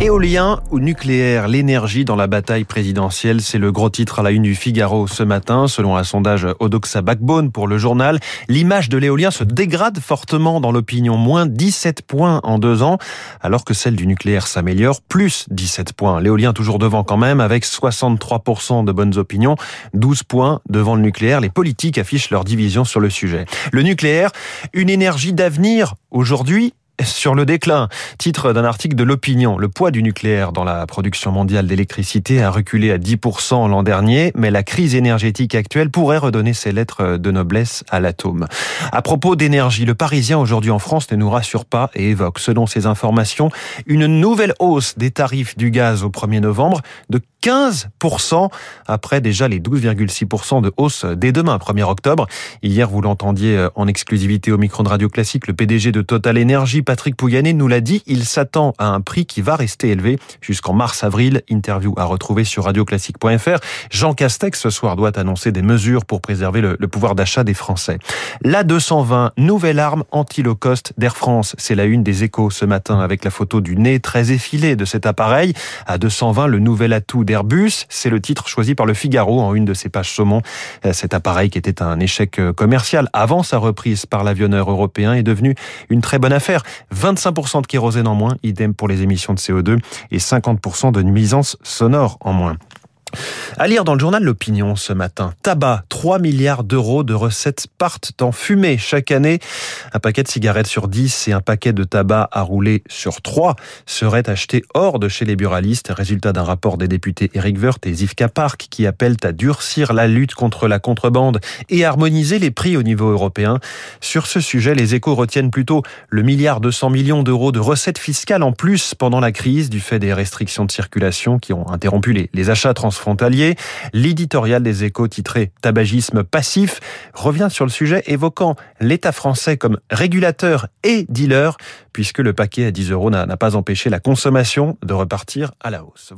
Éolien ou nucléaire, l'énergie dans la bataille présidentielle, c'est le gros titre à la une du Figaro ce matin. Selon un sondage Odoxa Backbone pour le journal, l'image de l'éolien se dégrade fortement dans l'opinion, moins 17 points en deux ans, alors que celle du nucléaire s'améliore, plus 17 points. L'éolien toujours devant quand même, avec 63% de bonnes opinions, 12 points devant le nucléaire. Les politiques affichent leur division sur le sujet. Le nucléaire, une énergie d'avenir aujourd'hui sur le déclin. Titre d'un article de l'opinion. Le poids du nucléaire dans la production mondiale d'électricité a reculé à 10% l'an dernier, mais la crise énergétique actuelle pourrait redonner ses lettres de noblesse à l'atome. À propos d'énergie, le Parisien aujourd'hui en France ne nous rassure pas et évoque, selon ses informations, une nouvelle hausse des tarifs du gaz au 1er novembre de 15% après déjà les 12,6% de hausse dès demain, 1er octobre. Hier, vous l'entendiez en exclusivité au micro de Radio Classique, le PDG de Total Energy, Patrick Pouyanné, nous l'a dit, il s'attend à un prix qui va rester élevé jusqu'en mars-avril. Interview à retrouver sur radioclassique.fr. Jean Castex, ce soir, doit annoncer des mesures pour préserver le, le pouvoir d'achat des Français. La 220, nouvelle arme anti-low cost d'Air France. C'est la une des échos ce matin avec la photo du nez très effilé de cet appareil. À 220, le nouvel atout Airbus. C'est le titre choisi par le Figaro en une de ses pages saumon. Euh, cet appareil qui était un échec euh, commercial avant sa reprise par l'avionneur européen est devenu une très bonne affaire. 25% de kérosène en moins, idem pour les émissions de CO2 et 50% de nuisances sonores en moins. À lire dans le journal L'Opinion ce matin. Tabac, 3 milliards d'euros de recettes partent en fumée chaque année. Un paquet de cigarettes sur 10 et un paquet de tabac à rouler sur 3 seraient achetés hors de chez les buralistes. Résultat d'un rapport des députés Eric Woerth et Zivka Park qui appellent à durcir la lutte contre la contrebande et harmoniser les prix au niveau européen. Sur ce sujet, les échos retiennent plutôt le milliard 200 millions d'euros de recettes fiscales en plus pendant la crise du fait des restrictions de circulation qui ont interrompu les, achats L'éditorial des échos titré Tabagisme passif revient sur le sujet évoquant l'État français comme régulateur et dealer puisque le paquet à 10 euros n'a pas empêché la consommation de repartir à la hausse.